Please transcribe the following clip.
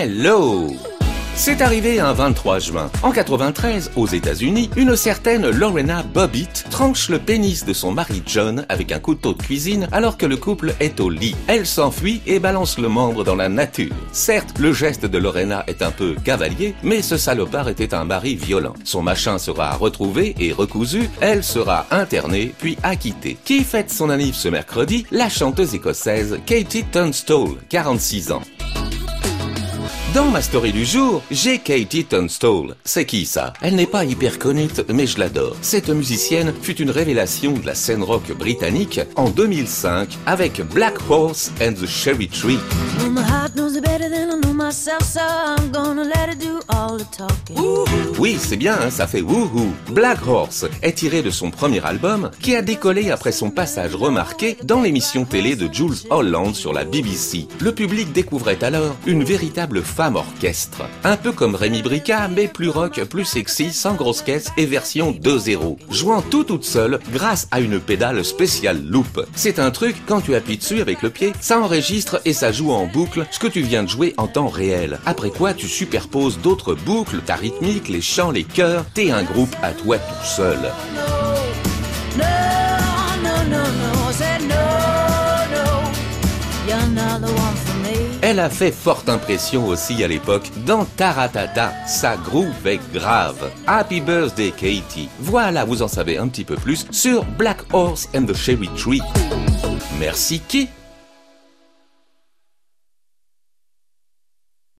Hello c'est arrivé un 23 juin. En 93, aux États-Unis, une certaine Lorena Bobbitt tranche le pénis de son mari John avec un couteau de cuisine alors que le couple est au lit. Elle s'enfuit et balance le membre dans la nature. Certes, le geste de Lorena est un peu cavalier, mais ce salopard était un mari violent. Son machin sera retrouvé et recousu, elle sera internée puis acquittée. Qui fête son anniversaire ce mercredi? La chanteuse écossaise Katie Tunstall, 46 ans. Dans ma story du jour, j'ai Katie Tunstall. C'est qui ça? Elle n'est pas hyper connue, mais je l'adore. Cette musicienne fut une révélation de la scène rock britannique en 2005 avec Black Horse and the Cherry Tree. Oui, c'est bien, hein, ça fait wouhou. Black Horse est tiré de son premier album qui a décollé après son passage remarqué dans l'émission télé de Jules Holland sur la BBC. Le public découvrait alors une véritable femme orchestre. Un peu comme Rémi Brica, mais plus rock, plus sexy, sans grosse caisse et version 2.0. Jouant tout toute seule grâce à une pédale spéciale loop. C'est un truc, quand tu appuies dessus avec le pied, ça enregistre et ça joue en boucle ce que tu viens de jouer en temps réel. Après quoi, tu superposes d'autres boucles, ta rythmique, les chants, les chœurs, t'es un groupe à toi tout seul. Elle a fait forte impression aussi à l'époque dans Taratata, sa groove est grave. Happy Birthday Katie. Voilà, vous en savez un petit peu plus sur Black Horse and the Cherry Tree. Merci qui